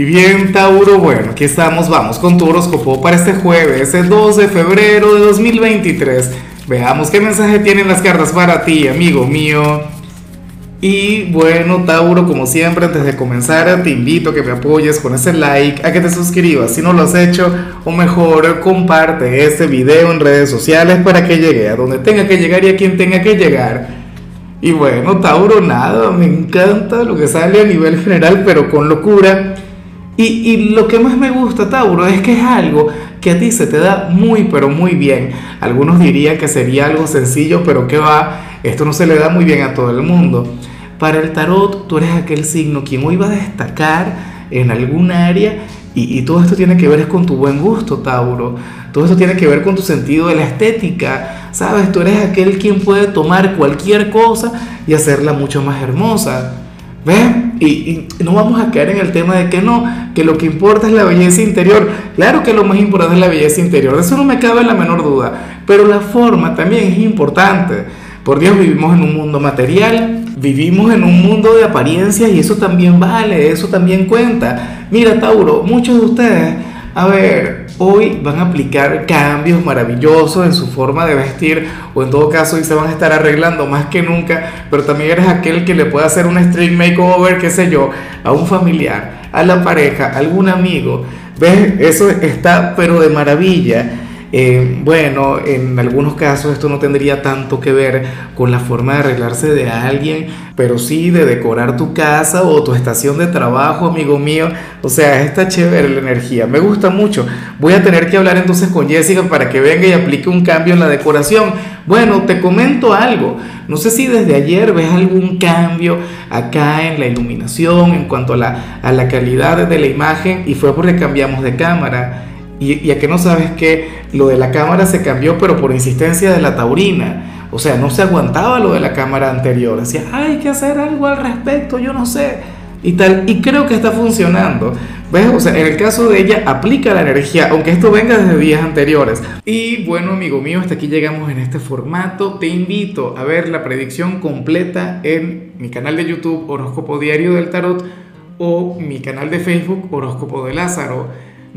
Y bien, Tauro, bueno, aquí estamos, vamos con tu horóscopo para este jueves, el 12 de febrero de 2023. Veamos qué mensaje tienen las cartas para ti, amigo mío. Y bueno, Tauro, como siempre, antes de comenzar, te invito a que me apoyes con ese like, a que te suscribas si no lo has hecho, o mejor, comparte este video en redes sociales para que llegue a donde tenga que llegar y a quien tenga que llegar. Y bueno, Tauro, nada, me encanta lo que sale a nivel general, pero con locura. Y, lo que más me gusta, Tauro, es que es algo que a ti se te da muy, pero muy bien. Algunos dirían que sería algo sencillo, pero que va, esto no se le da muy bien a todo el mundo. Para el tarot, tú eres aquel signo quien hoy va a destacar en algún área y, y todo esto tiene que ver con tu buen gusto, Tauro. Todo esto tiene que ver con tu sentido de la estética. Sabes, tú eres aquel quien puede tomar cualquier cosa y hacerla mucho más hermosa. ¿Ves? Y, no vamos a caer en el tema de que no, que lo que importa es la belleza interior. Claro que lo más importante es la belleza interior, de eso no me cabe la menor duda. Pero la forma también es importante. Por Dios, vivimos en un mundo material, vivimos en un mundo de apariencias y eso también vale, eso también cuenta. Mira, Tauro, muchos de ustedes, a ver, hoy van a aplicar cambios maravillosos en su forma de vestir o en todo caso hoy se van a estar arreglando más que nunca, pero también eres aquel que le puede hacer un stream makeover, qué sé yo, a un familiar, a la pareja, a algún amigo. ¿Ves? Eso está pero de maravilla. Eh, bueno, en algunos casos esto no tendría tanto que ver con la forma de arreglarse de alguien, pero sí de decorar tu casa o tu estación de trabajo, amigo mío. O sea, está chévere la energía, me gusta mucho. Voy a tener que hablar entonces con Jessica para que venga y aplique un cambio en la decoración. Bueno, te comento algo. No sé si desde ayer ves algún cambio acá en la iluminación en cuanto a la, a la calidad de la imagen y fue porque cambiamos de cámara. Y, a que no sabes que lo de la cámara se cambió, pero por insistencia de la taurina. O sea, no se aguantaba lo de la cámara anterior. Decía, hay que hacer algo al respecto, yo no sé. Y tal. Y creo que está funcionando. ¿Ves? O sea, en el caso de ella, aplica la energía, aunque esto venga desde días anteriores. Y bueno, amigo mío, hasta aquí llegamos en este formato. Te invito a ver la predicción completa en mi canal de YouTube, Horóscopo Diario del Tarot, o mi canal de Facebook, Horóscopo de Lázaro.